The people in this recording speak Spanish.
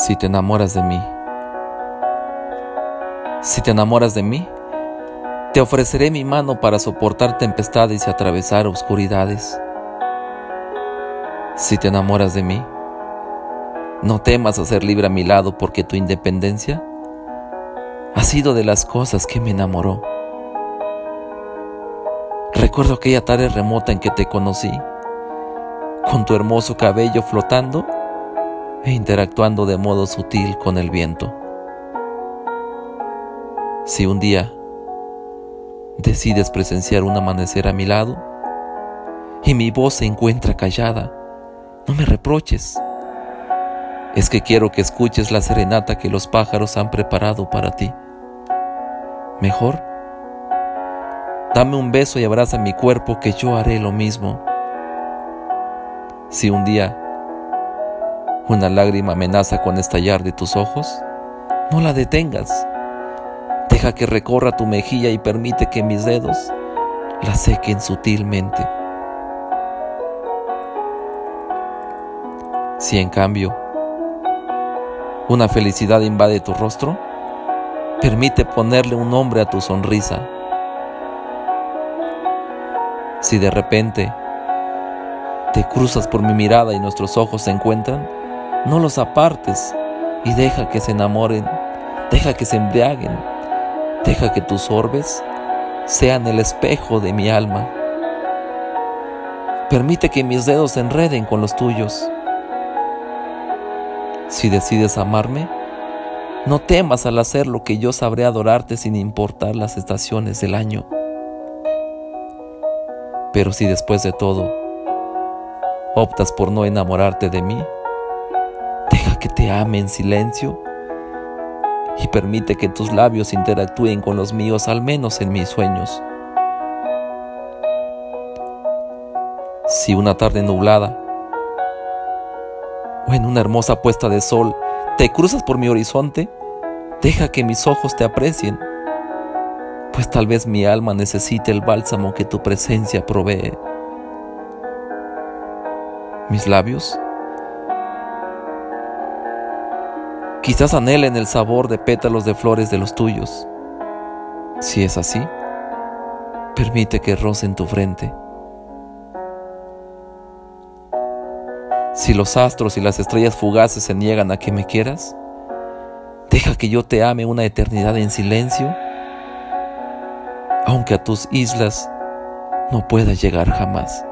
si te enamoras de mí. Si te enamoras de mí, te ofreceré mi mano para soportar tempestades y atravesar oscuridades. Si te enamoras de mí, no temas a ser libre a mi lado porque tu independencia ha sido de las cosas que me enamoró. Recuerdo aquella tarde remota en que te conocí, con tu hermoso cabello flotando e interactuando de modo sutil con el viento. Si un día decides presenciar un amanecer a mi lado y mi voz se encuentra callada, no me reproches. Es que quiero que escuches la serenata que los pájaros han preparado para ti. Mejor, dame un beso y abraza mi cuerpo que yo haré lo mismo. Si un día una lágrima amenaza con estallar de tus ojos, no la detengas. Deja que recorra tu mejilla y permite que mis dedos la sequen sutilmente. Si en cambio una felicidad invade tu rostro, permite ponerle un nombre a tu sonrisa. Si de repente te cruzas por mi mirada y nuestros ojos se encuentran, no los apartes y deja que se enamoren, deja que se embriaguen, deja que tus orbes sean el espejo de mi alma. Permite que mis dedos se enreden con los tuyos. Si decides amarme, no temas al hacer lo que yo sabré adorarte sin importar las estaciones del año. Pero si después de todo optas por no enamorarte de mí, Deja que te ame en silencio y permite que tus labios interactúen con los míos, al menos en mis sueños. Si una tarde nublada o en una hermosa puesta de sol te cruzas por mi horizonte, deja que mis ojos te aprecien, pues tal vez mi alma necesite el bálsamo que tu presencia provee. Mis labios Quizás anhelen el sabor de pétalos de flores de los tuyos. Si es así, permite que rocen tu frente. Si los astros y las estrellas fugaces se niegan a que me quieras, deja que yo te ame una eternidad en silencio, aunque a tus islas no pueda llegar jamás.